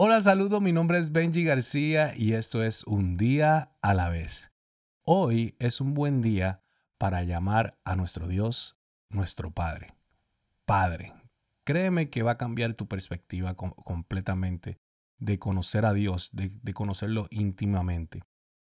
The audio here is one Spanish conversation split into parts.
Hola, saludo, mi nombre es Benji García y esto es Un día a la vez. Hoy es un buen día para llamar a nuestro Dios nuestro Padre. Padre, créeme que va a cambiar tu perspectiva completamente de conocer a Dios, de, de conocerlo íntimamente.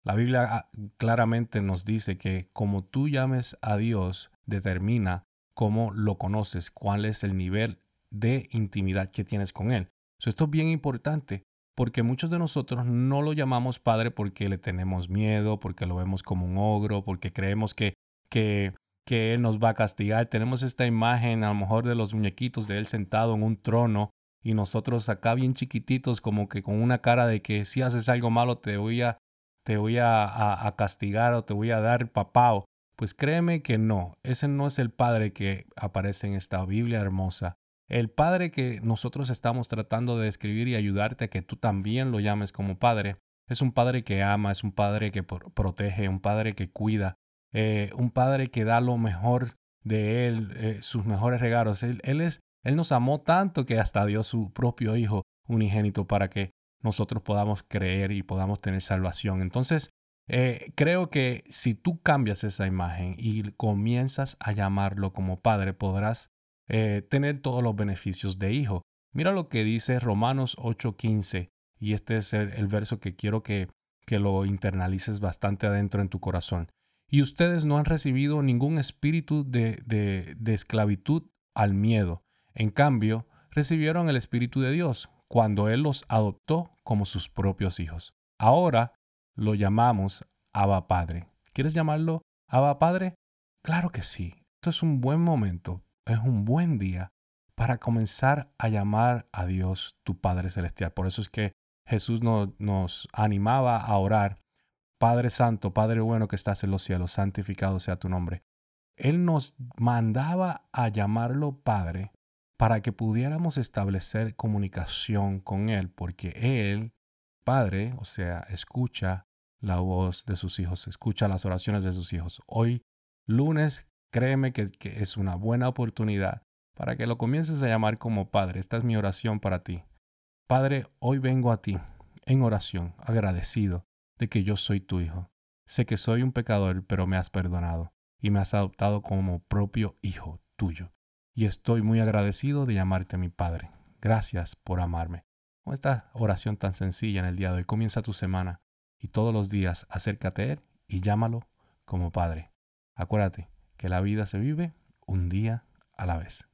La Biblia ah, claramente nos dice que como tú llames a Dios, determina cómo lo conoces, cuál es el nivel de intimidad que tienes con Él esto es bien importante porque muchos de nosotros no lo llamamos Padre porque le tenemos miedo, porque lo vemos como un ogro, porque creemos que, que, que Él nos va a castigar. Tenemos esta imagen a lo mejor de los muñequitos de Él sentado en un trono y nosotros acá bien chiquititos como que con una cara de que si haces algo malo te voy a, te voy a, a castigar o te voy a dar papao. Pues créeme que no, ese no es el Padre que aparece en esta Biblia hermosa. El Padre que nosotros estamos tratando de describir y ayudarte a que tú también lo llames como Padre, es un Padre que ama, es un Padre que protege, un Padre que cuida, eh, un Padre que da lo mejor de Él, eh, sus mejores regalos. Él, es, él nos amó tanto que hasta dio su propio Hijo unigénito para que nosotros podamos creer y podamos tener salvación. Entonces, eh, creo que si tú cambias esa imagen y comienzas a llamarlo como Padre, podrás eh, tener todos los beneficios de hijo. Mira lo que dice Romanos 8:15 y este es el, verso que quiero que, que lo internalices bastante adentro en tu corazón. Y ustedes no han recibido ningún espíritu de, de, de esclavitud al miedo. En cambio, recibieron el Espíritu de Dios cuando Él los adoptó como sus propios hijos. Ahora lo llamamos Abba Padre. ¿Quieres llamarlo Abba Padre? Claro que sí. Esto es un buen momento es un buen día para comenzar a llamar a Dios tu Padre Celestial. Por eso es que Jesús nos animaba a orar, Padre Santo, Padre bueno que estás en los cielos, santificado sea tu nombre. Él nos mandaba a llamarlo Padre para que pudiéramos establecer comunicación con Él, porque Él, Padre, o sea, escucha la voz de sus hijos, escucha las oraciones de sus hijos. Hoy, lunes Créeme que, es una buena oportunidad para que lo comiences a llamar como Padre. Esta es mi oración para ti. Padre, hoy vengo a ti en oración, agradecido de que yo soy tu Hijo. Sé que soy un pecador, pero me has perdonado y me has adoptado como propio Hijo tuyo. Y estoy muy agradecido de llamarte mi Padre. Gracias por amarme. Con esta oración tan sencilla en el día de hoy, comienza tu semana y todos los días acércate a Él y llámalo como Padre. Acuérdate, que la vida se vive un día a la vez.